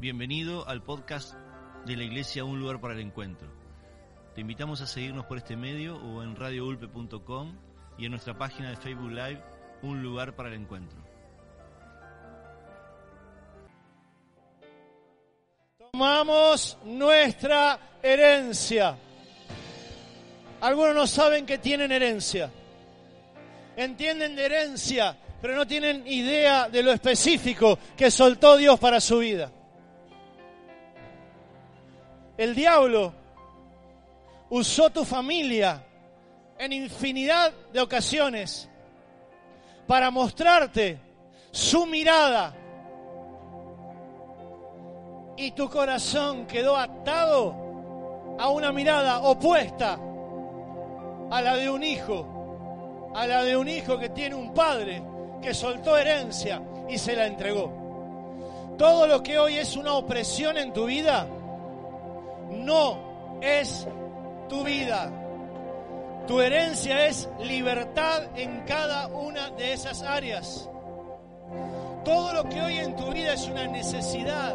Bienvenido al podcast de la Iglesia Un lugar para el encuentro. Te invitamos a seguirnos por este medio o en radioulpe.com y en nuestra página de Facebook Live Un lugar para el encuentro. Tomamos nuestra herencia. Algunos no saben que tienen herencia. Entienden de herencia, pero no tienen idea de lo específico que soltó Dios para su vida. El diablo usó tu familia en infinidad de ocasiones para mostrarte su mirada y tu corazón quedó atado a una mirada opuesta a la de un hijo, a la de un hijo que tiene un padre que soltó herencia y se la entregó. Todo lo que hoy es una opresión en tu vida, no es tu vida. Tu herencia es libertad en cada una de esas áreas. Todo lo que hoy en tu vida es una necesidad.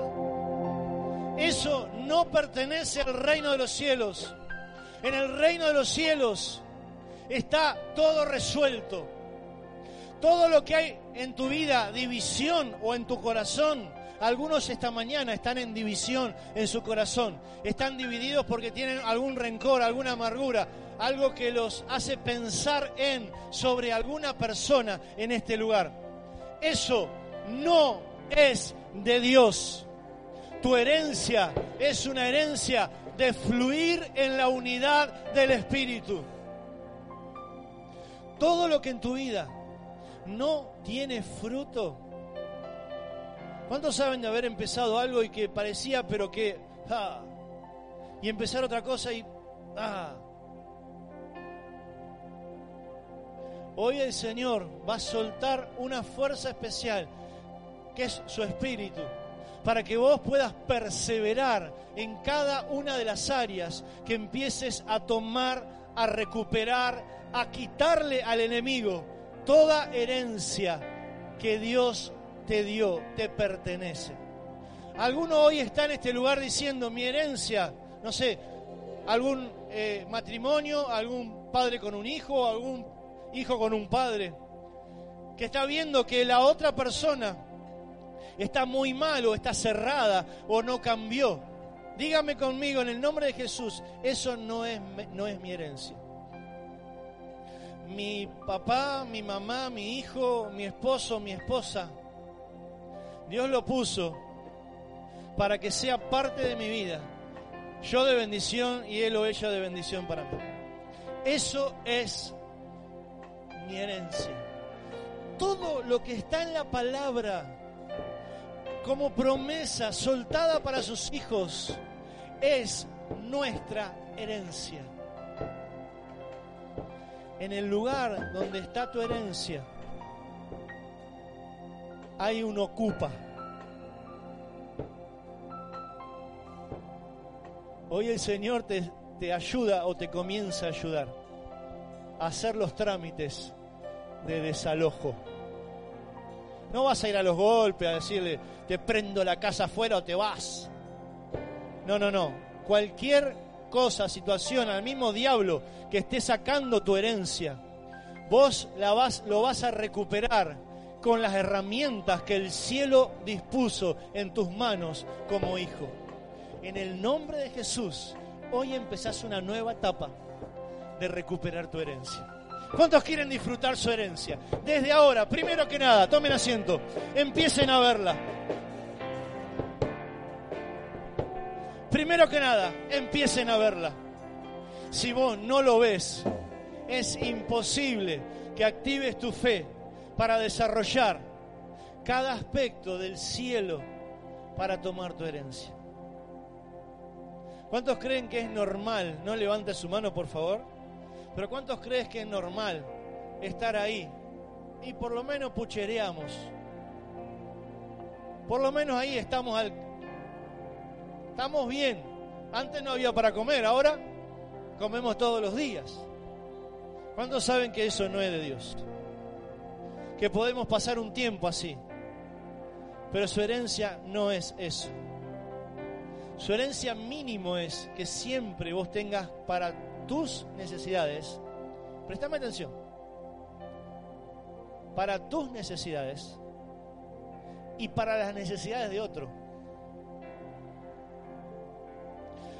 Eso no pertenece al reino de los cielos. En el reino de los cielos está todo resuelto. Todo lo que hay en tu vida, división o en tu corazón, algunos esta mañana están en división en su corazón. Están divididos porque tienen algún rencor, alguna amargura, algo que los hace pensar en sobre alguna persona en este lugar. Eso no es de Dios. Tu herencia es una herencia de fluir en la unidad del Espíritu. Todo lo que en tu vida no tiene fruto. ¿Cuántos saben de haber empezado algo y que parecía, pero que... Ah, y empezar otra cosa y... Ah, Hoy el Señor va a soltar una fuerza especial, que es su espíritu, para que vos puedas perseverar en cada una de las áreas que empieces a tomar, a recuperar, a quitarle al enemigo toda herencia que Dios te dio, te pertenece. Alguno hoy está en este lugar diciendo, mi herencia, no sé, algún eh, matrimonio, algún padre con un hijo, algún hijo con un padre, que está viendo que la otra persona está muy mal o está cerrada o no cambió. Dígame conmigo en el nombre de Jesús, eso no es, no es mi herencia. Mi papá, mi mamá, mi hijo, mi esposo, mi esposa, Dios lo puso para que sea parte de mi vida. Yo de bendición y él o ella de bendición para mí. Eso es mi herencia. Todo lo que está en la palabra como promesa soltada para sus hijos es nuestra herencia. En el lugar donde está tu herencia hay un ocupa. Hoy el Señor te, te ayuda o te comienza a ayudar a hacer los trámites de desalojo. No vas a ir a los golpes a decirle, te prendo la casa afuera o te vas. No, no, no. Cualquier cosa, situación, al mismo diablo que esté sacando tu herencia, vos la vas, lo vas a recuperar con las herramientas que el cielo dispuso en tus manos como hijo. En el nombre de Jesús, hoy empezás una nueva etapa de recuperar tu herencia. ¿Cuántos quieren disfrutar su herencia? Desde ahora, primero que nada, tomen asiento, empiecen a verla. Primero que nada, empiecen a verla. Si vos no lo ves, es imposible que actives tu fe para desarrollar cada aspecto del cielo para tomar tu herencia. ¿Cuántos creen que es normal? No levante su mano, por favor. Pero ¿cuántos crees que es normal estar ahí? Y por lo menos puchereamos. Por lo menos ahí estamos. Estamos bien. Antes no había para comer, ahora comemos todos los días. ¿Cuántos saben que eso no es de Dios? Que podemos pasar un tiempo así. Pero su herencia no es eso. Su herencia mínimo es que siempre vos tengas para tus necesidades, prestame atención, para tus necesidades y para las necesidades de otro.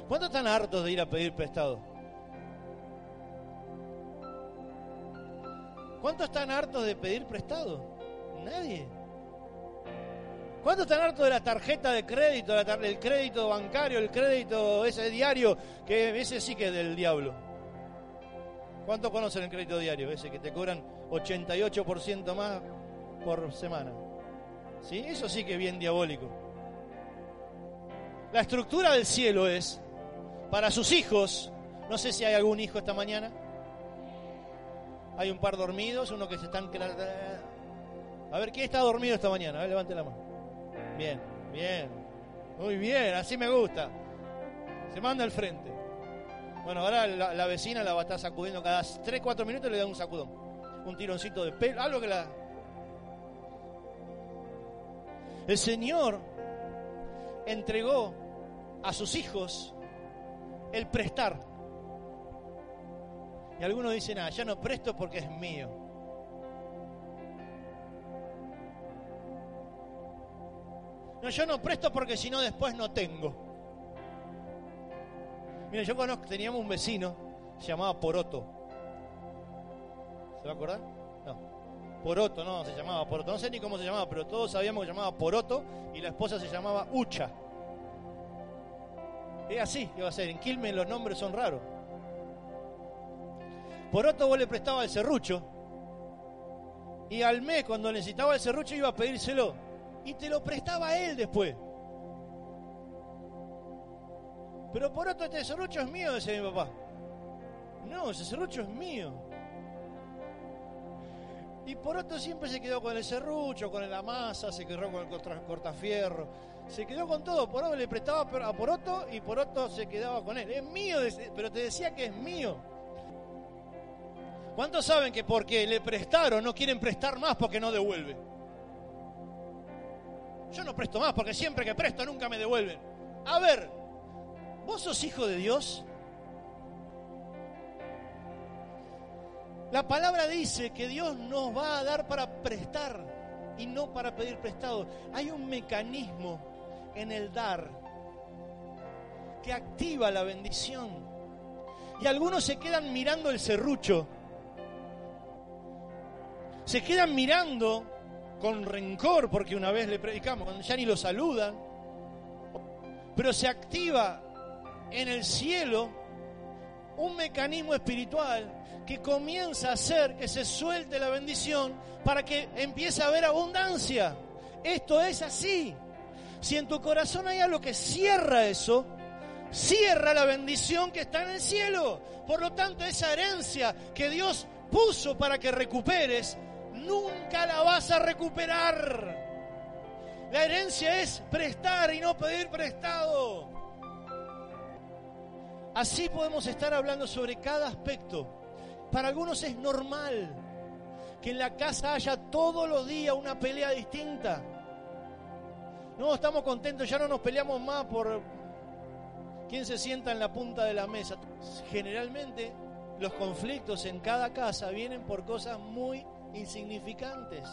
¿Cuántos están hartos de ir a pedir prestado? ¿Cuántos están hartos de pedir prestado? Nadie. ¿Cuántos están hartos de la tarjeta de crédito, el crédito bancario, el crédito ese diario, que ese sí que es del diablo? ¿Cuántos conocen el crédito diario? Ese que te cobran 88% más por semana. ¿Sí? Eso sí que es bien diabólico. La estructura del cielo es para sus hijos. No sé si hay algún hijo esta mañana. Hay un par dormidos, uno que se están... A ver, ¿quién está dormido esta mañana? A ver, levante la mano. Bien, bien. Muy bien, así me gusta. Se manda al frente. Bueno, ahora la, vecina la va a estar sacudiendo cada 3, 4 minutos le da un sacudón. Un tironcito de pelo, algo que la... El Señor entregó a sus hijos el prestar. Algunos dicen, ah, ya no presto porque es mío. No, yo no presto porque si no después no tengo. Mira, yo conozco, teníamos un vecino, se llamaba Poroto. ¿Se va a acordar? No. Poroto, no, se llamaba Poroto. No sé ni cómo se llamaba, pero todos sabíamos que se llamaba Poroto y la esposa se llamaba Ucha. Es así que va a ser. En Quilmes los nombres son raros. Por otro vos le prestaba el serrucho. Y al mes, cuando necesitaba el serrucho, iba a pedírselo. Y te lo prestaba él después. Pero por otro, este serrucho es mío, decía mi papá. No, ese serrucho es mío. Y por otro siempre se quedó con el serrucho, con la masa, se quedó con el cortafierro, se quedó con todo. Por otro le prestaba a Poroto y Poroto se quedaba con él. Es mío, pero te decía que es mío. ¿Cuántos saben que porque le prestaron no quieren prestar más porque no devuelve? Yo no presto más porque siempre que presto nunca me devuelven. A ver, ¿vos sos hijo de Dios? La palabra dice que Dios nos va a dar para prestar y no para pedir prestado. Hay un mecanismo en el dar que activa la bendición. Y algunos se quedan mirando el serrucho se quedan mirando con rencor porque una vez le predicamos, ya ni lo saludan, pero se activa en el cielo un mecanismo espiritual que comienza a hacer que se suelte la bendición para que empiece a haber abundancia. Esto es así. Si en tu corazón hay algo que cierra eso, cierra la bendición que está en el cielo. Por lo tanto, esa herencia que Dios puso para que recuperes, nunca la vas a recuperar. La herencia es prestar y no pedir prestado. Así podemos estar hablando sobre cada aspecto. Para algunos es normal que en la casa haya todos los días una pelea distinta. No, estamos contentos, ya no nos peleamos más por quién se sienta en la punta de la mesa. Generalmente los conflictos en cada casa vienen por cosas muy insignificantes.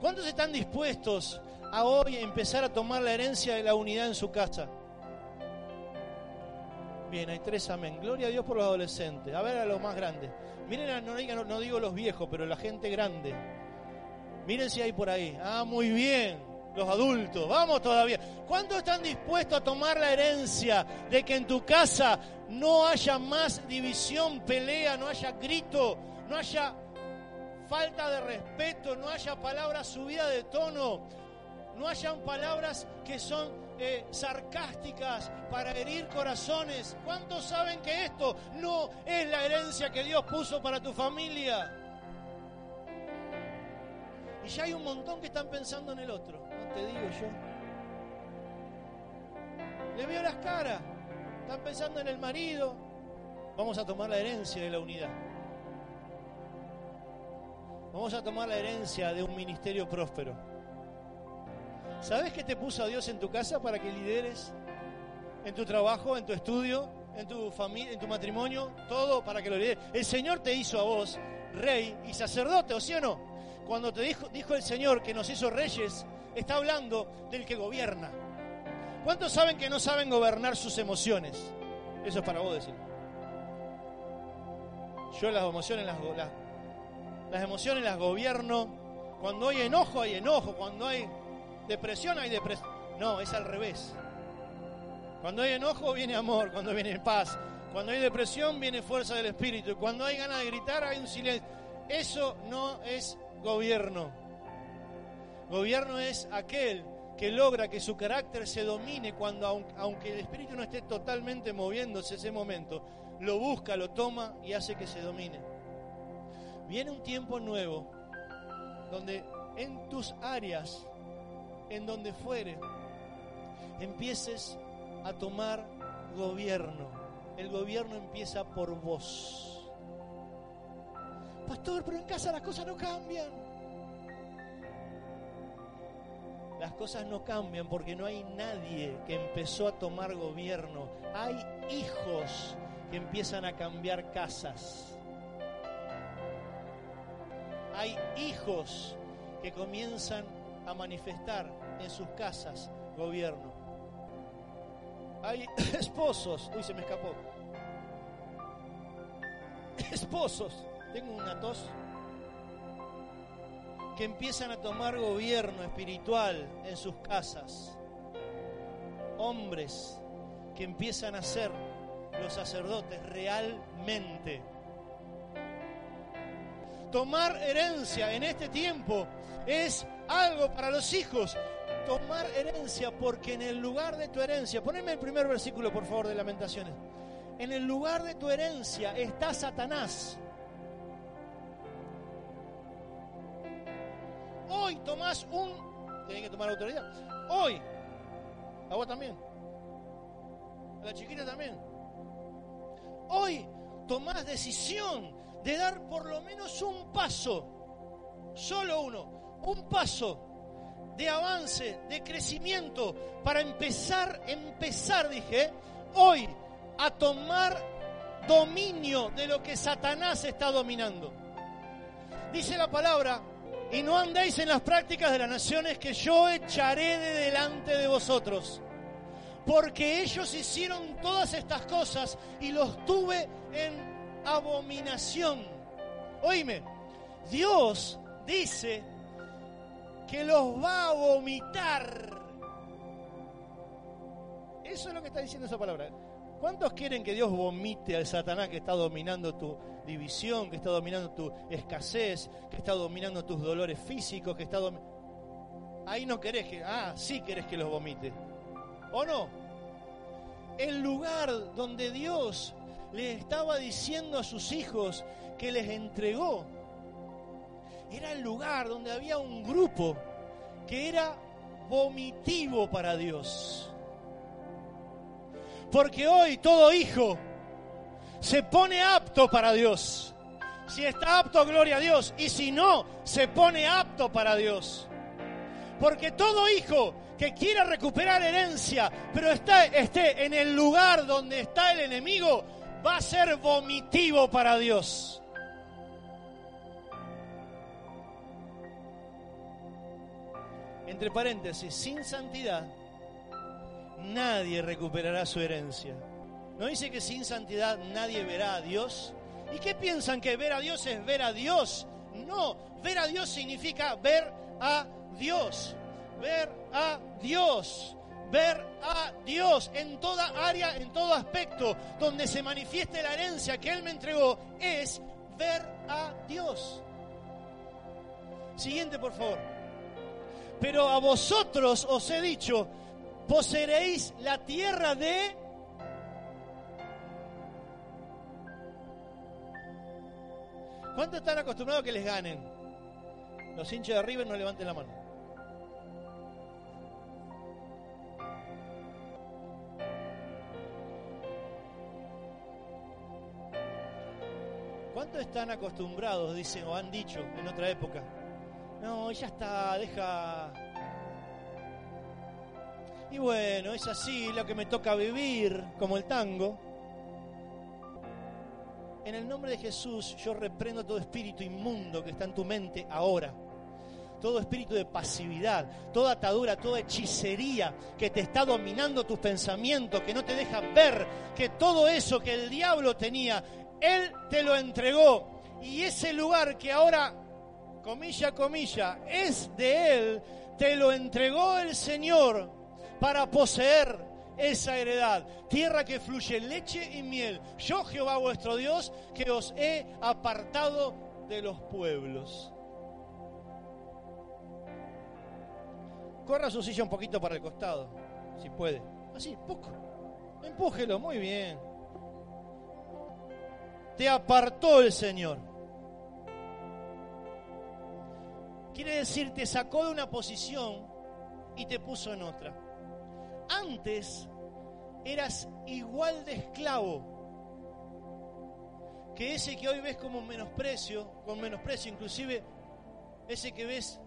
¿Cuántos están dispuestos a hoy empezar a tomar la herencia de la unidad en su casa? Bien, hay tres amén. Gloria a Dios por los adolescentes. A ver a los más grandes. Miren, no, digo, no digo los viejos, pero la gente grande. Miren si hay por ahí. Ah, muy bien. Los adultos. Vamos todavía. ¿Cuántos están dispuestos a tomar la herencia de que en tu casa no haya más división, pelea, no haya grito, no haya falta de respeto, no haya palabras subidas de tono, no hayan palabras que son eh, sarcásticas para herir corazones. ¿Cuántos saben que esto no es la herencia que Dios puso para tu familia? Y ya hay un montón que están pensando en el otro, no te digo yo. Le veo las caras, están pensando en el marido. Vamos a tomar la herencia de la unidad. Vamos a tomar la herencia de un ministerio próspero. ¿Sabes que te puso a Dios en tu casa para que lideres? En tu trabajo, en tu estudio, en tu familia, en tu matrimonio, todo para que lo lideres. El Señor te hizo a vos rey y sacerdote, ¿o sí o no? Cuando te dijo, dijo el Señor que nos hizo reyes, está hablando del que gobierna. ¿Cuántos saben que no saben gobernar sus emociones? Eso es para vos decir. Yo las emociones las, las, las emociones las gobierno. Cuando hay enojo, hay enojo. Cuando hay depresión, hay depresión. No, es al revés. Cuando hay enojo, viene amor. Cuando viene paz. Cuando hay depresión, viene fuerza del espíritu. Cuando hay ganas de gritar, hay un silencio. Eso no es gobierno. Gobierno es aquel que logra que su carácter se domine cuando, aunque el espíritu no esté totalmente moviéndose ese momento, lo busca, lo toma y hace que se domine. Viene un tiempo nuevo donde en tus áreas, en donde fuere, empieces a tomar gobierno. El gobierno empieza por vos. Pastor, pero en casa las cosas no cambian. las cosas no cambian porque no hay nadie que empezó a tomar gobierno. Hay hijos que empiezan a cambiar casas. Hay hijos que comienzan a manifestar en sus casas gobierno. Hay esposos, uy, se me escapó. Esposos, tengo una tos que empiezan a tomar gobierno espiritual en sus casas. Hombres que empiezan a ser los sacerdotes realmente. Tomar herencia en este tiempo es algo para los hijos. Tomar herencia porque en el lugar de tu herencia, poneme el primer versículo por favor de Lamentaciones. En el lugar de tu herencia está Satanás Hoy tomás un. Tienen que tomar autoridad. Hoy. A vos también. A la chiquita también. Hoy tomás decisión de dar por lo menos un paso. Solo uno. Un paso de avance, de crecimiento, para empezar, empezar, dije, hoy a tomar dominio de lo que Satanás está dominando. Dice la palabra y no andéis en las prácticas de las naciones que yo echaré de delante de vosotros. Porque ellos hicieron todas estas cosas y los tuve en abominación. Oíme, Dios dice que los va a vomitar. Eso es lo que está diciendo esa palabra. ¿Cuántos quieren que Dios vomite al Satanás que está dominando tu división, que está dominando tu escasez, que está dominando tus dolores físicos, que está Ahí no querés que, ah, sí querés que los vomite. ¿O no? El lugar donde Dios le estaba diciendo a sus hijos que les entregó, era el lugar donde había un grupo que era vomitivo para Dios. Porque hoy todo hijo se pone apto para Dios. Si está apto, gloria a Dios. Y si no, se pone apto para Dios. Porque todo hijo que quiera recuperar herencia, pero esté en el lugar donde está el enemigo, va a ser vomitivo para Dios. Entre paréntesis, sin santidad, nadie recuperará su herencia. ¿No dice que sin santidad nadie verá a Dios? ¿Y qué piensan que ver a Dios es ver a Dios? No, ver a Dios significa ver a Dios. Ver a Dios. Ver a Dios en toda área, en todo aspecto, donde se manifieste la herencia que Él me entregó, es ver a Dios. Siguiente, por favor. Pero a vosotros os he dicho, poseeréis la tierra de ¿Cuántos están acostumbrados a que les ganen? Los hinchas de River no levanten la mano. ¿Cuántos están acostumbrados, dicen o han dicho en otra época? No, ya está, deja. Y bueno, es así lo que me toca vivir, como el tango. En el nombre de Jesús yo reprendo todo espíritu inmundo que está en tu mente ahora. Todo espíritu de pasividad, toda atadura, toda hechicería que te está dominando tus pensamientos, que no te deja ver que todo eso que el diablo tenía, él te lo entregó. Y ese lugar que ahora, comilla, comilla, es de él, te lo entregó el Señor para poseer esa heredad, tierra que fluye leche y miel. Yo, Jehová vuestro Dios, que os he apartado de los pueblos. Corra su silla un poquito para el costado, si puede. Así, poco. Empújelo, muy bien. Te apartó el Señor. Quiere decir, te sacó de una posición y te puso en otra. Antes eras igual de esclavo que ese que hoy ves como menosprecio, con menosprecio, inclusive ese que ves,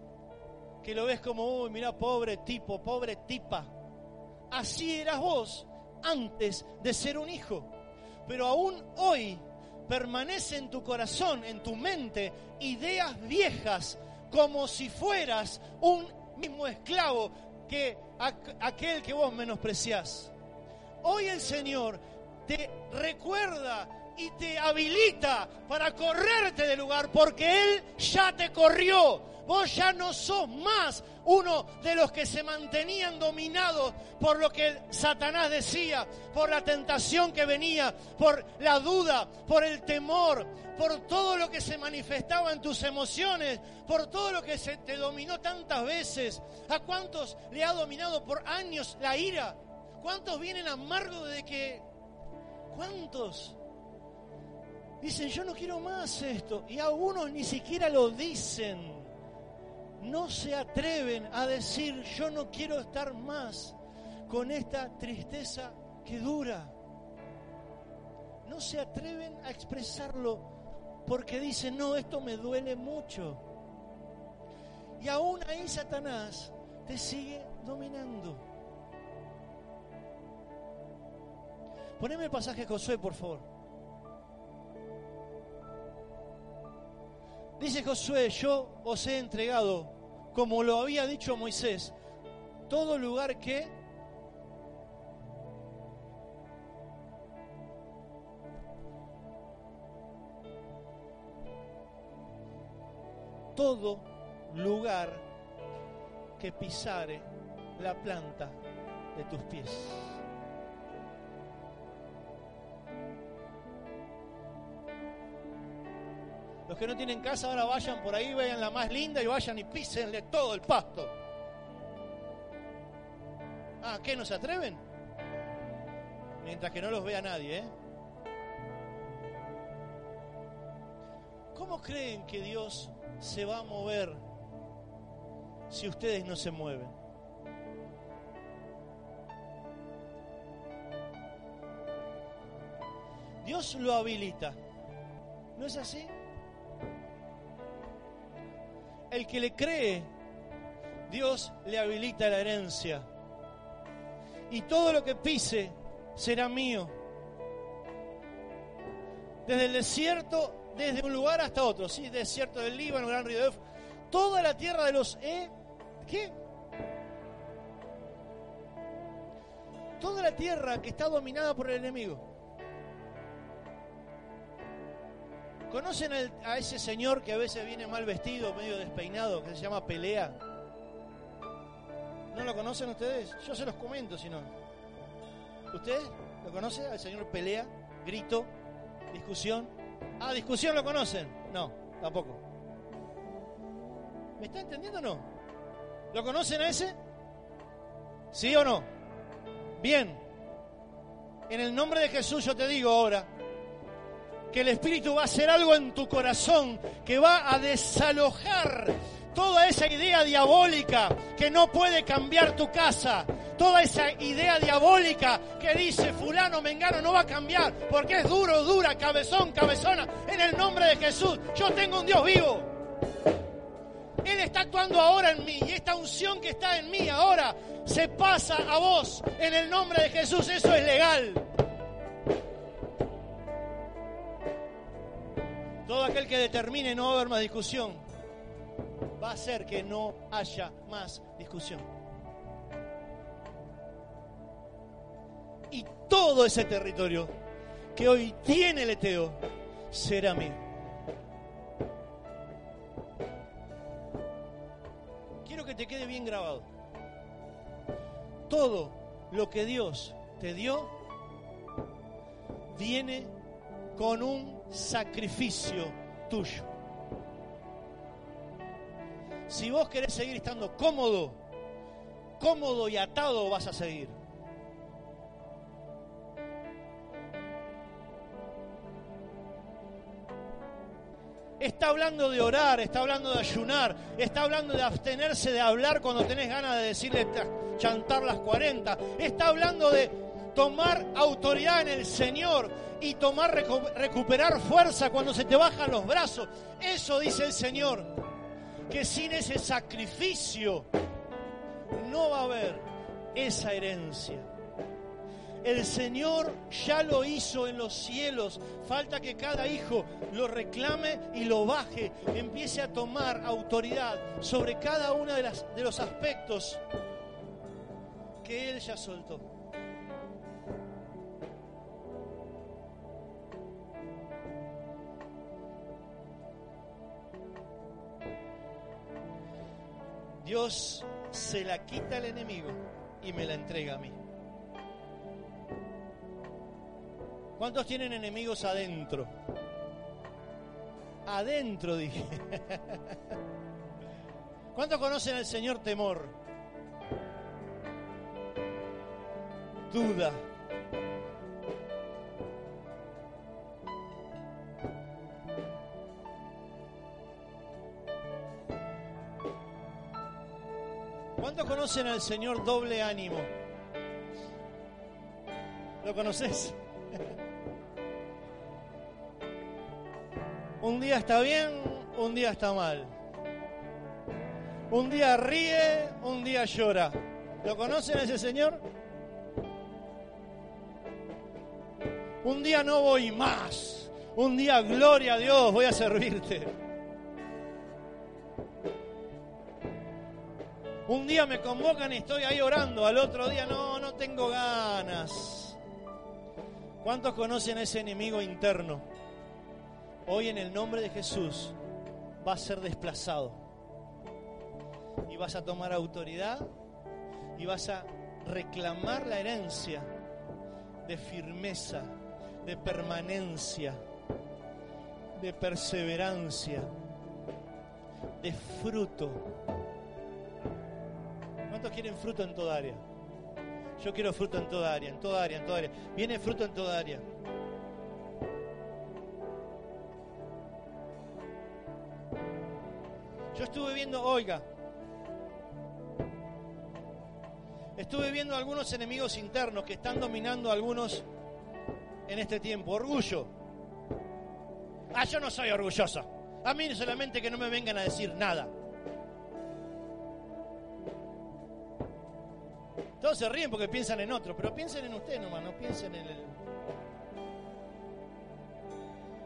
que lo ves como, uy, mira, pobre tipo, pobre tipa. Así eras vos antes de ser un hijo. Pero aún hoy permanece en tu corazón, en tu mente, ideas viejas, como si fueras un mismo esclavo que aquel que vos menospreciás. Hoy el Señor te recuerda y te habilita para correrte del lugar porque Él ya te corrió. Vos ya no sos más uno de los que se mantenían dominados por lo que Satanás decía, por la tentación que venía, por la duda, por el temor, por todo lo que se manifestaba en tus emociones, por todo lo que se te dominó tantas veces. ¿A cuántos le ha dominado por años la ira? ¿Cuántos vienen amargos de que... ¿Cuántos? Dicen, yo no quiero más esto. Y algunos ni siquiera lo dicen no se atreven a decir, yo no quiero estar más con esta tristeza que dura. No se atreven a expresarlo porque dicen, no, esto me duele mucho. Y aún ahí Satanás te sigue dominando. Poneme el pasaje Josué, por favor. Dice Josué, yo os he entregado, como lo había dicho Moisés, todo lugar que todo lugar que pisare la planta de tus pies. Los que no tienen casa ahora vayan por ahí, vean la más linda y vayan y písenle todo el pasto. Ah, ¿qué no se atreven? Mientras que no los vea nadie, ¿eh? ¿Cómo creen que Dios se va a mover si ustedes no se mueven? Dios lo habilita. ¿No es así? El que le cree, Dios le habilita la herencia. Y todo lo que pise será mío. Desde el desierto, desde un lugar hasta otro, sí, desierto del Líbano, gran río de toda la tierra de los E, ¿qué? Toda la tierra que está dominada por el enemigo. ¿Conocen a ese señor que a veces viene mal vestido, medio despeinado, que se llama Pelea? ¿No lo conocen ustedes? Yo se los comento si no. ¿Ustedes lo conocen al señor Pelea? Grito, discusión. Ah, discusión lo conocen. No, tampoco. ¿Me está entendiendo o no? ¿Lo conocen a ese? ¿Sí o no? Bien. En el nombre de Jesús yo te digo ahora, que el Espíritu va a hacer algo en tu corazón, que va a desalojar toda esa idea diabólica que no puede cambiar tu casa, toda esa idea diabólica que dice fulano, mengano, no va a cambiar, porque es duro, dura, cabezón, cabezona, en el nombre de Jesús, yo tengo un Dios vivo. Él está actuando ahora en mí y esta unción que está en mí ahora se pasa a vos en el nombre de Jesús. Eso es legal. Todo aquel que determine no haber más discusión va a hacer que no haya más discusión. Y todo ese territorio que hoy tiene el Eteo será mío. Quiero que te quede bien grabado. Todo lo que Dios te dio viene con un sacrificio tuyo. Si vos querés seguir estando cómodo, cómodo y atado vas a seguir. Está hablando de orar, está hablando de ayunar, está hablando de abstenerse de hablar cuando tenés ganas de decirle chantar las 40. Está hablando de tomar autoridad en el Señor y tomar recuperar fuerza cuando se te bajan los brazos. Eso dice el Señor, que sin ese sacrificio no va a haber esa herencia. El Señor ya lo hizo en los cielos. Falta que cada hijo lo reclame y lo baje, empiece a tomar autoridad sobre cada uno de, las, de los aspectos que Él ya soltó. Dios se la quita al enemigo y me la entrega a mí. ¿Cuántos tienen enemigos adentro? Adentro, dije. ¿Cuántos conocen al Señor temor? Duda. ¿Cuántos conocen al Señor doble ánimo? ¿Lo conoces? Un día está bien, un día está mal. Un día ríe, un día llora. ¿Lo conocen ese señor? Un día no voy más. Un día, gloria a Dios, voy a servirte. Un día me convocan y estoy ahí orando. Al otro día, no, no tengo ganas. ¿Cuántos conocen ese enemigo interno? hoy en el nombre de Jesús va a ser desplazado. Y vas a tomar autoridad y vas a reclamar la herencia de firmeza, de permanencia, de perseverancia, de fruto. ¿Cuántos quieren fruto en toda área? Yo quiero fruto en toda área, en toda área, en toda área. Viene fruto en toda área. Yo estuve viendo, oiga, estuve viendo algunos enemigos internos que están dominando a algunos en este tiempo. Orgullo. Ah, yo no soy orgulloso. A mí solamente que no me vengan a decir nada. Todos se ríen porque piensan en otro, pero piensen en usted nomás, no piensen en el...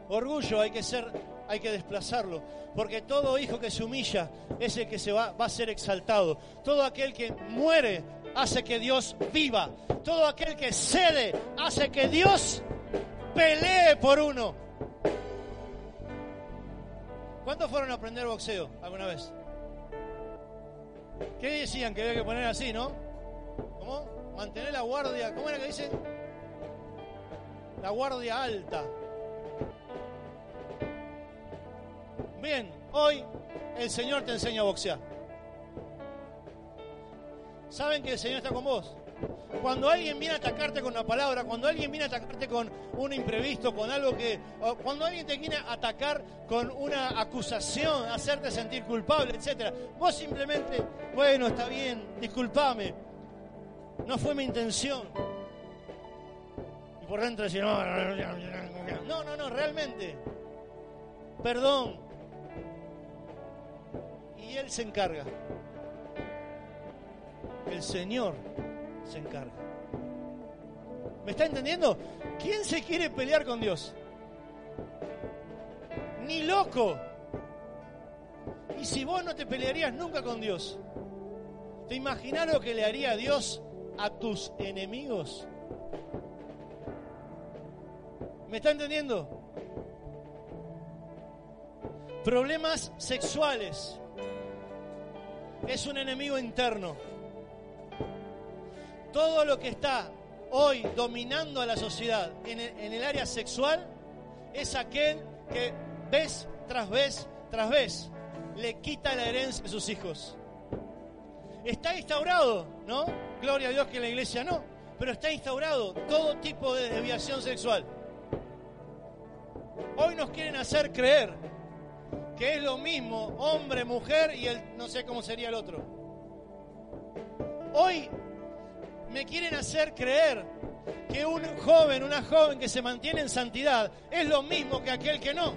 Orgullo hay que ser hay que desplazarlo, porque todo hijo que se humilla es el que se va, va a ser exaltado. Todo aquel que muere hace que Dios viva. Todo aquel que cede hace que Dios pelee por uno. ¿Cuántos fueron a aprender boxeo alguna vez? ¿Qué decían que había que poner así, no? Mantener la guardia, ¿cómo era que dice? La guardia alta. Bien, hoy el Señor te enseña a boxear. ¿Saben que el Señor está con vos? Cuando alguien viene a atacarte con una palabra, cuando alguien viene a atacarte con un imprevisto, con algo que... Cuando alguien te viene a atacar con una acusación, hacerte sentir culpable, etc. Vos simplemente, bueno, está bien, discúlpame. No fue mi intención. Y por dentro decir, no, no, no, no, realmente. Perdón, y Él se encarga. El Señor se encarga. ¿Me está entendiendo? ¿Quién se quiere pelear con Dios? Ni loco. Y si vos no te pelearías nunca con Dios, ¿te imaginas lo que le haría Dios a tus enemigos? ¿Me está entendiendo? Problemas sexuales. Es un enemigo interno. Todo lo que está hoy dominando a la sociedad en el, área sexual es aquel que vez tras vez tras vez le quita la herencia de sus hijos. Está instaurado, ¿no? Gloria a Dios que en la iglesia no, pero está instaurado todo tipo de desviación sexual. Hoy nos quieren hacer creer que es lo mismo hombre, mujer y el no sé cómo sería el otro. Hoy me quieren hacer creer que un joven, una joven que se mantiene en santidad es lo mismo que aquel que no.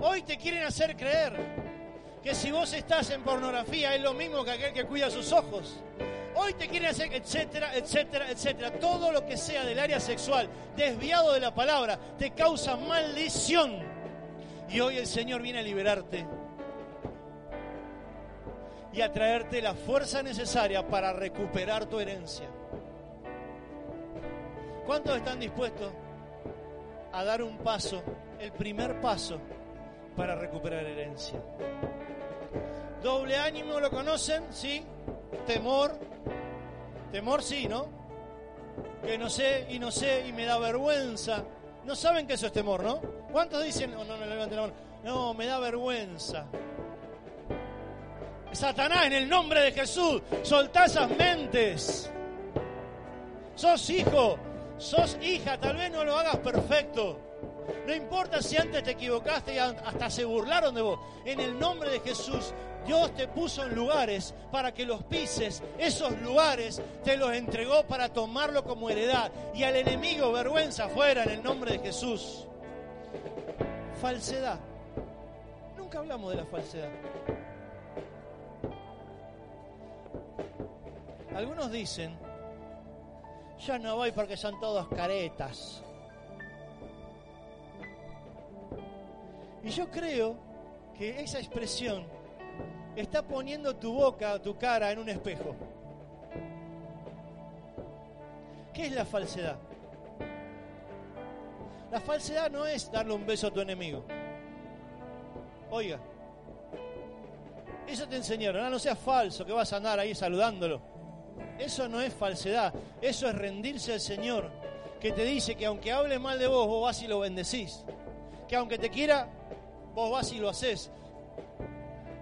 Hoy te quieren hacer creer que si vos estás en pornografía es lo mismo que aquel que cuida sus ojos. Hoy te quieren hacer, etcétera, etcétera, etcétera. Todo lo que sea del área sexual, desviado de la palabra, te causa maldición. Y hoy el Señor viene a liberarte y a traerte la fuerza necesaria para recuperar tu herencia. ¿Cuántos están dispuestos a dar un paso, el primer paso, para recuperar herencia? Doble ánimo, ¿lo conocen? ¿Sí? Temor. Temor sí, ¿no? Que no sé y no sé y me da vergüenza. No saben que eso es temor, ¿no? ¿Cuántos dicen, no, no, no, levanten la mano? No, me da vergüenza. Satanás, en el nombre de Jesús, soltá esas mentes. Sos hijo, sos hija, tal vez no lo hagas perfecto. No importa si antes te equivocaste y hasta se burlaron de vos. En el nombre de Jesús, Dios te puso en lugares para que los pises. Esos lugares te los entregó para tomarlo como heredad. Y al enemigo, vergüenza fuera en el nombre de Jesús. Falsedad. Nunca hablamos de la falsedad. Algunos dicen, ya no voy porque son todos caretas. Y yo creo que esa expresión está poniendo tu boca, tu cara en un espejo. ¿Qué es la falsedad? La falsedad no es darle un beso a tu enemigo. Oiga, eso te enseñaron, ah, no seas falso, que vas a andar ahí saludándolo. Eso no es falsedad, eso es rendirse al Señor, que te dice que aunque hable mal de vos, vos vas y lo bendecís. Que aunque te quiera, vos vas y lo haces.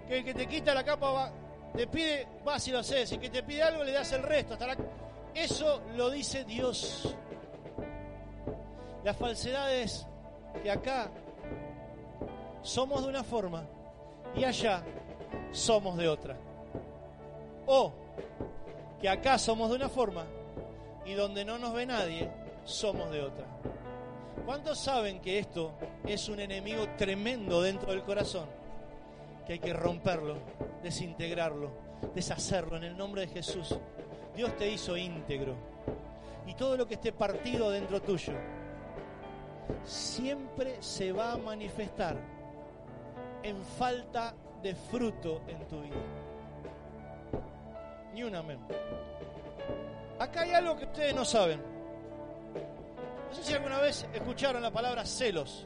Que el que te quita la capa te pide, vas y lo haces. Y que te pide algo, le das el resto. Eso lo dice Dios. La falsedad es que acá somos de una forma y allá somos de otra. O que acá somos de una forma y donde no nos ve nadie, somos de otra. ¿Cuántos saben que esto es un enemigo tremendo dentro del corazón? Que hay que romperlo, desintegrarlo, deshacerlo en el nombre de Jesús. Dios te hizo íntegro. Y todo lo que esté partido dentro tuyo siempre se va a manifestar en falta de fruto en tu vida. Ni un amén. Acá hay algo que ustedes no saben. No sé si alguna vez escucharon la palabra celos.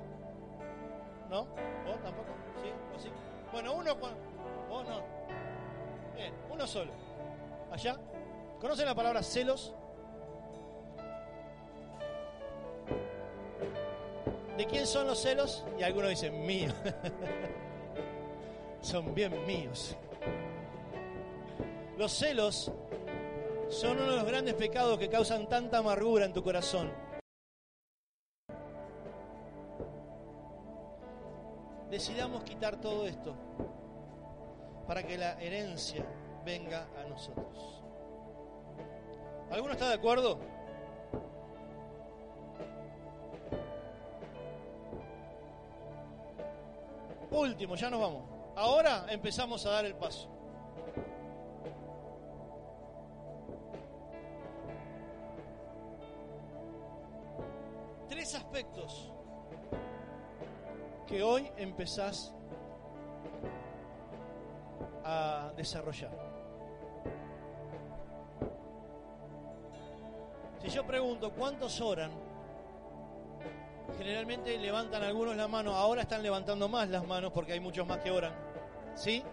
¿No? ¿Vos tampoco? ¿Sí? ¿O sí? Bueno, uno Vos no. Bien, uno solo. ¿Allá? ¿Conocen la palabra celos? ¿De quién son los celos? Y algunos dicen míos. son bien míos. Los celos son uno de los grandes pecados que causan tanta amargura en tu corazón. Decidamos quitar todo esto para que la herencia venga a nosotros. ¿Alguno está de acuerdo? Último, ya nos vamos. Ahora empezamos a dar el paso. Tres aspectos que hoy empezás a desarrollar. Si yo pregunto cuántos oran, generalmente levantan algunos la mano, ahora están levantando más las manos porque hay muchos más que oran. ¿Sí?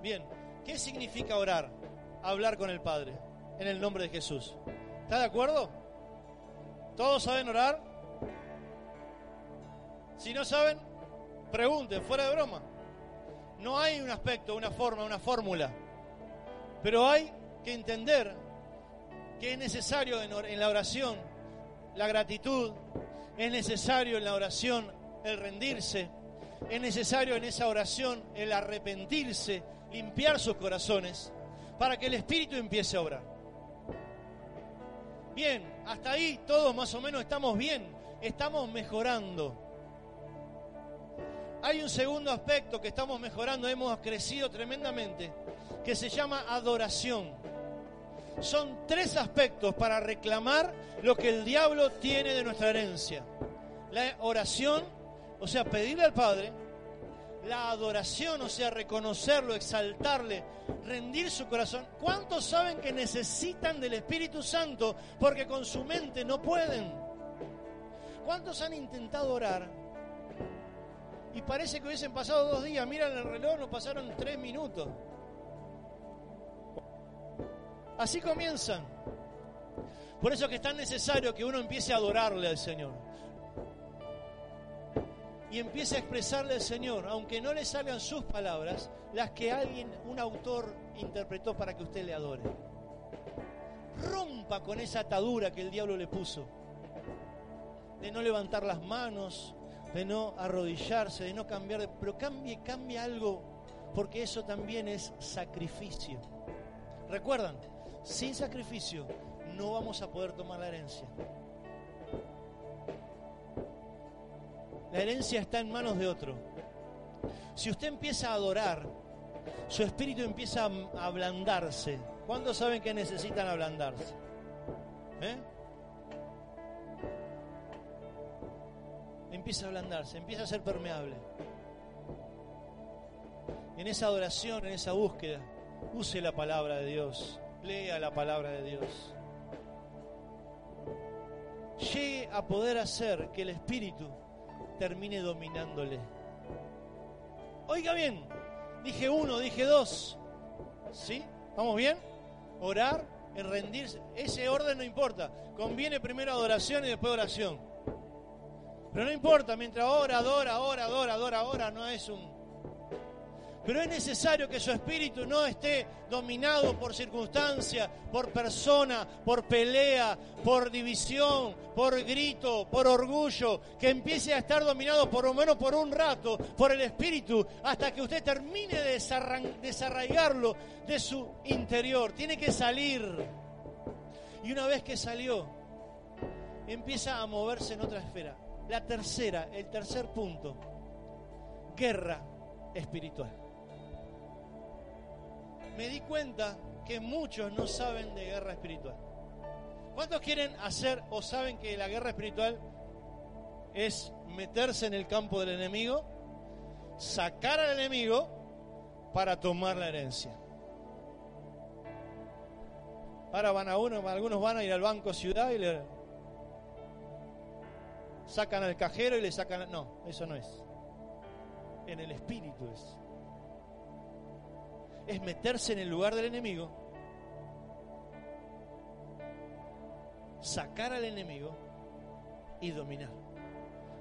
Bien, ¿qué significa orar? Hablar con el Padre en el nombre de Jesús. ¿Está de acuerdo? ¿Todos saben orar? Si no saben, pregunten, fuera de broma. No hay un aspecto, una forma, una fórmula. Pero hay que entender que es necesario en, la oración la gratitud, es necesario en la oración el rendirse, es necesario en esa oración el arrepentirse, limpiar sus corazones, para que el Espíritu empiece a obrar. Bien, hasta ahí todos más o menos estamos bien, estamos mejorando. Hay un segundo aspecto que estamos mejorando, hemos crecido tremendamente, que se llama adoración. Son tres aspectos para reclamar lo que el diablo tiene de nuestra herencia. La oración, o sea, pedirle al Padre, la adoración, o sea, reconocerlo, exaltarle, rendir su corazón. ¿Cuántos saben que necesitan del Espíritu Santo porque con su mente no pueden? ¿Cuántos han intentado orar? Y parece que hubiesen pasado dos días, miran el reloj, nos pasaron tres minutos. Así comienzan. Por eso que es tan necesario que uno empiece a adorarle al Señor y empiece a expresarle al Señor, aunque no le salgan sus palabras, las que alguien, un autor, interpretó para que usted le adore. Rompa con esa atadura que el diablo le puso, de no levantar las manos, de no arrodillarse, de no cambiar, de, pero cambie, cambie algo, porque eso también es sacrificio. Recuerdan, sin sacrificio no vamos a poder tomar la herencia. La herencia está en manos de otro. Si usted empieza a adorar, su espíritu empieza a ablandarse. ¿Cuántos saben que necesitan ablandarse? ¿Eh? Empieza a ablandarse, empieza a ser permeable. En esa adoración, en esa búsqueda, use la palabra de Dios, lea la palabra de Dios. Llegue a poder hacer que el espíritu termine dominándole. Oiga bien, dije uno, dije dos. ¿Sí? ¿Vamos bien? Orar, en rendirse. Ese orden no importa. Conviene primero adoración y después oración. Pero no importa, mientras ora, adora, ora, adora, adora, ora, no es un pero es necesario que su espíritu no esté dominado por circunstancia, por persona, por pelea, por división, por grito, por orgullo, que empiece a estar dominado por lo menos por un rato por el espíritu hasta que usted termine de desarraigarlo de su interior. Tiene que salir. Y una vez que salió, empieza a moverse en otra esfera. La tercera, el tercer punto, guerra espiritual me di cuenta que muchos no saben de guerra espiritual. ¿Cuántos quieren hacer o saben que la guerra espiritual es meterse en el campo del enemigo, sacar al enemigo para tomar la herencia? Ahora van a uno, algunos van a ir al banco ciudad y le sacan al cajero y le sacan... No, eso no es. En el espíritu es es meterse en el lugar del enemigo, sacar al enemigo y dominar.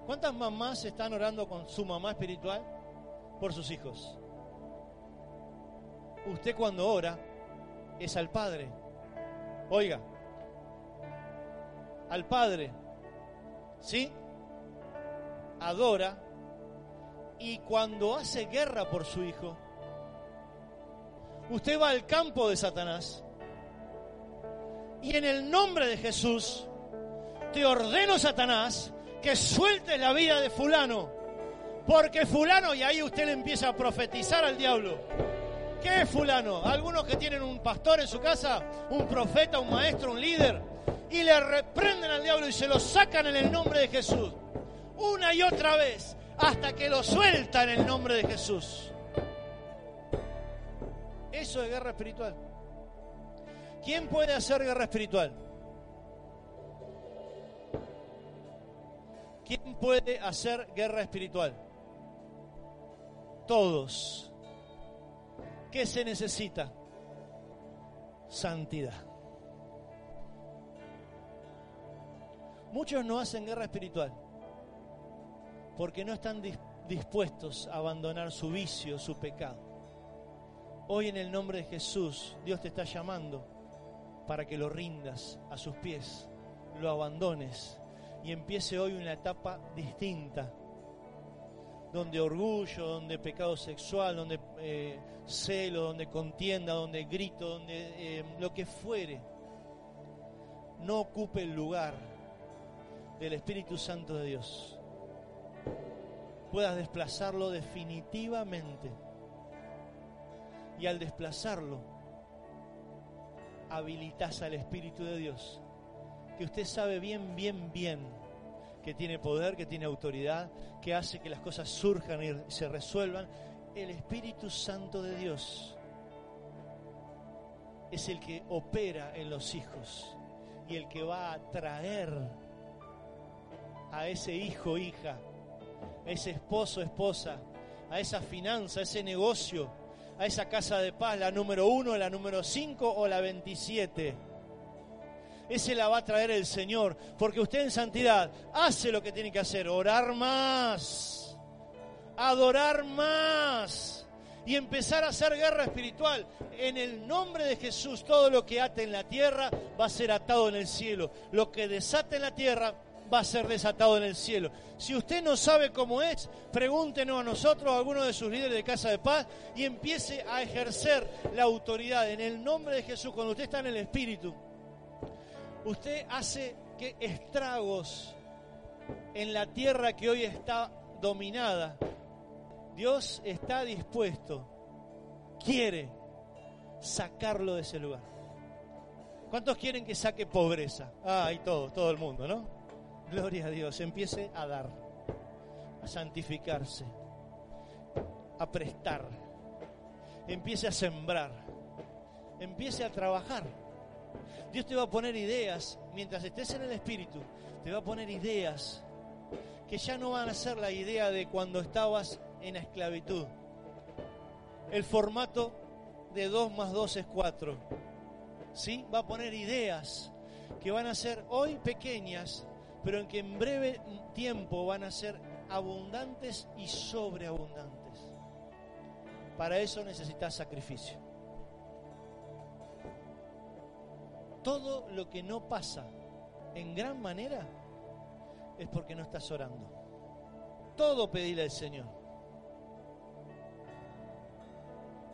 ¿Cuántas mamás están orando con su mamá espiritual por sus hijos? Usted cuando ora es al Padre. Oiga, al Padre, ¿sí? Adora y cuando hace guerra por su hijo, usted va al campo de Satanás y en el nombre de Jesús te ordeno, Satanás, que sueltes la vida de fulano, Porque fulano, y ahí usted le empieza a profetizar al diablo. ¿Qué es fulano? Algunos que tienen un pastor en su casa, un profeta, un maestro, un líder, y le reprenden al diablo y se lo sacan en el nombre de Jesús. Una y otra vez, hasta que lo sueltan en el nombre de Jesús. Eso es guerra espiritual. ¿Quién puede hacer guerra espiritual? ¿Quién puede hacer guerra espiritual? Todos. ¿Qué se necesita? Santidad. Muchos no hacen guerra espiritual porque no están dispuestos a abandonar su vicio, su pecado. Hoy en el nombre de Jesús, Dios te está llamando para que lo rindas a sus pies, lo abandones y empiece hoy una etapa distinta, donde orgullo, donde pecado sexual, donde eh, celo, donde contienda, donde grito, donde eh, lo que fuere, no ocupe el lugar del Espíritu Santo de Dios. Puedas desplazarlo definitivamente. Y al desplazarlo, habilitas al Espíritu de Dios, que usted sabe bien, bien, bien que tiene poder, que tiene autoridad, que hace que las cosas surjan y se resuelvan. El Espíritu Santo de Dios es el que opera en los hijos y el que va a traer a ese hijo, hija, a ese esposo, esposa, a esa finanza, a ese negocio, a esa casa de paz, la número uno, la número cinco o la veintisiete. Ese la va a traer el Señor, porque usted en santidad hace lo que tiene que hacer, orar más, adorar más y empezar a hacer guerra espiritual. En el nombre de Jesús, todo lo que ate en la tierra va a ser atado en el cielo. Lo que desate en la tierra va a ser desatado en el cielo. Si usted no sabe cómo es, pregúntenos a nosotros, a alguno de sus líderes de Casa de Paz, y empiece a ejercer la autoridad en el nombre de Jesús. Cuando usted está en el Espíritu, usted hace que estragos en la tierra que hoy está dominada, Dios está dispuesto, quiere sacarlo de ese lugar. ¿Cuántos quieren que saque pobreza? Ah, y todo, todo el mundo, ¿no? Gloria a Dios, empiece a dar, a santificarse, a prestar, empiece a sembrar, empiece a trabajar. Dios te va a poner ideas, mientras estés en el Espíritu, te va a poner ideas que ya no van a ser la idea de cuando estabas en la esclavitud. El formato de 2 más 2 es 4. ¿Sí? Va a poner ideas que van a ser hoy pequeñas, pero en que en breve tiempo van a ser abundantes y sobreabundantes. Para eso necesitas sacrificio. Todo lo que no pasa en gran manera es porque no estás orando. Todo pedirle al Señor.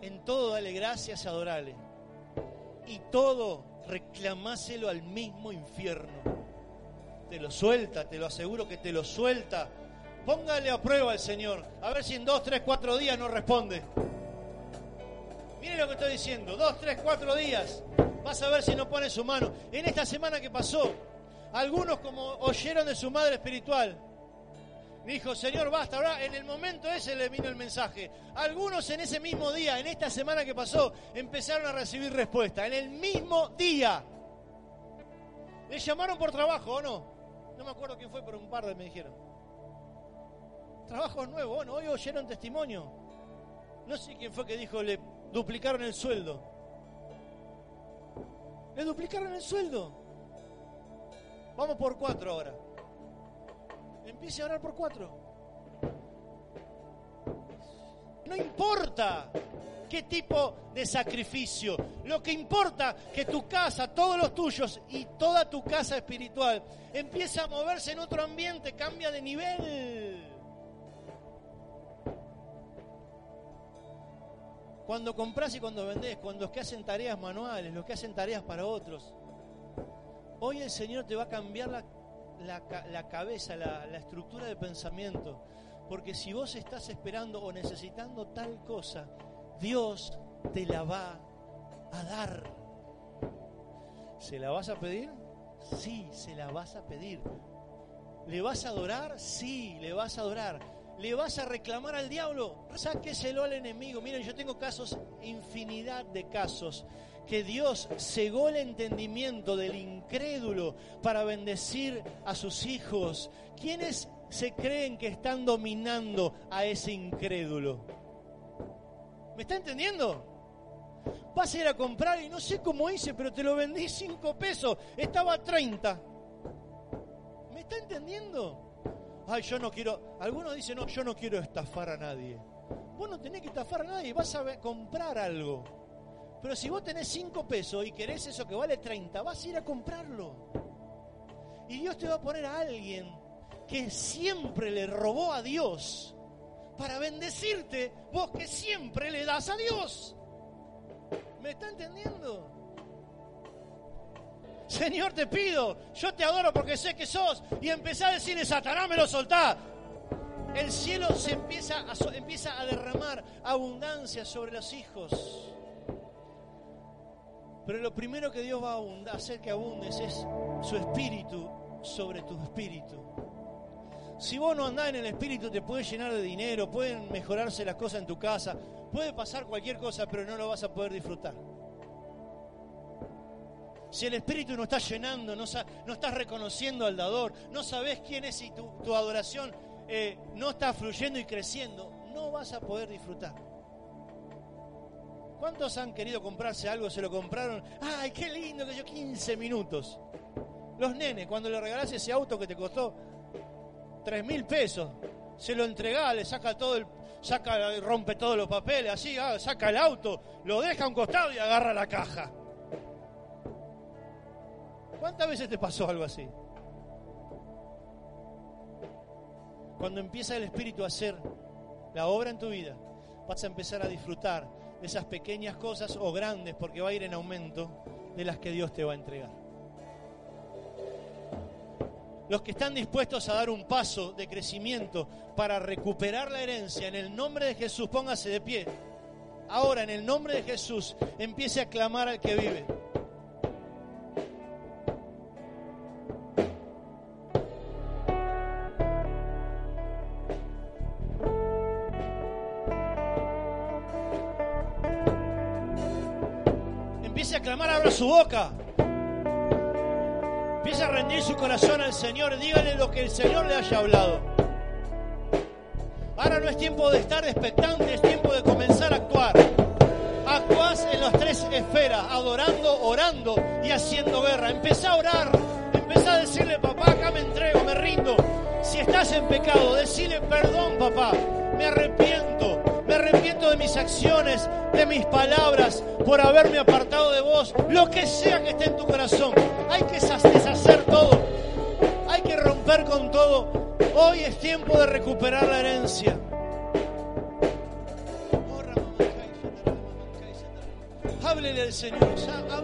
En todo dale gracias, adorale. Y todo reclamáselo al mismo infierno te lo suelta, te lo aseguro que te lo suelta. Póngale a prueba al Señor, a ver si en dos, tres, cuatro días no responde. Miren lo que estoy diciendo, dos, tres, cuatro días. Vas a ver si no pone su mano. En esta semana que pasó, algunos como oyeron de su madre espiritual, dijo, Señor, basta. Ahora, en el momento ese le vino el mensaje. Algunos en ese mismo día, en esta semana que pasó, empezaron a recibir respuesta. En el mismo día. ¿Le llamaron por trabajo o no? No me acuerdo quién fue, pero un par de me dijeron. Trabajo nuevo, bueno, hoy oyeron testimonio. No sé quién fue que dijo, le duplicaron el sueldo. Le duplicaron el sueldo. Vamos por cuatro ahora. Empiece a orar por cuatro. No importa qué tipo de sacrificio. Lo que importa que tu casa, todos los tuyos y toda tu casa espiritual empieza a moverse en otro ambiente, cambia de nivel. Cuando compras y cuando vendés, cuando los que hacen tareas manuales, los que hacen tareas para otros. Hoy el Señor te va a cambiar la, cabeza, la estructura de pensamiento Porque si vos estás esperando o necesitando tal cosa, Dios te la va a dar. ¿Se la vas a pedir? Sí, se la vas a pedir. ¿Le vas a adorar? Sí, le vas a adorar. ¿Le vas a reclamar al diablo? Sáqueselo al enemigo. Miren, yo tengo casos, infinidad de casos, que Dios cegó el entendimiento del incrédulo para bendecir a sus hijos. ¿Quiénes se creen que están dominando a ese incrédulo? ¿Me está entendiendo? Vas a ir a comprar y no sé cómo hice, pero te lo vendí 5 pesos. Estaba a 30. ¿Me está entendiendo? ay, yo no quiero, algunos dicen, no, yo no quiero estafar a nadie. Vos no tenés que estafar a nadie, vas a comprar algo. Pero si vos tenés 5 pesos y querés eso que vale 30, vas a ir a comprarlo. Y Dios te va a poner a alguien que siempre le robó a Dios para bendecirte, vos que siempre le das a Dios. ¿Me está entendiendo? Señor, te pido, yo te adoro porque sé que sos. Y empecé a decirle, Satanás, me lo soltá. El cielo se empieza a, empieza a derramar abundancia sobre los hijos. Pero lo primero que Dios va a hacer que abundes es su espíritu sobre tu espíritu. Si vos no andás en el espíritu, te puedes llenar de dinero, pueden mejorarse las cosas en tu casa, puede pasar cualquier cosa, pero no lo vas a poder disfrutar. Si el Espíritu no está llenando, no, no estás reconociendo al dador, no sabes quién es y tu, adoración eh, no está fluyendo y creciendo, no vas a poder disfrutar. ¿Cuántos han querido comprarse algo, se lo compraron? ¡Ay, qué lindo que yo 15 minutos! Los nenes, cuando le regalás ese auto que te costó 3 mil pesos, se lo entregás, le saca todo el, saca, rompe todos los papeles, así, ah, saca el auto, lo deja a un costado y agarra la caja. ¿Cuántas veces te pasó algo así? Cuando empieza el Espíritu a hacer la obra en tu vida, vas a empezar a disfrutar de esas pequeñas cosas o grandes, porque va a ir en aumento, de las que Dios te va a entregar. Los que están dispuestos a dar un paso de crecimiento para recuperar la herencia, en el nombre de Jesús, póngase de pie. Ahora, en el nombre de Jesús, empiece a clamar al que vive. su boca. Rendir su corazón al Señor. Dígale lo que el Señor le haya hablado. Ahora no es tiempo de estar expectante, es tiempo de comenzar a actuar. Actuás en las tres esferas, adorando, orando y haciendo guerra. Empezá a orar, empezá a decirle, papá, acá me entrego, me rindo. Si estás en pecado, decile perdón, papá, me arrepiento me arrepiento de mis acciones, de mis palabras, por haberme apartado de vos. Lo que sea que esté en tu corazón. Hay que deshacer todo. Hay que romper con todo. Hoy es tiempo de recuperar la herencia. Háblele al Señor.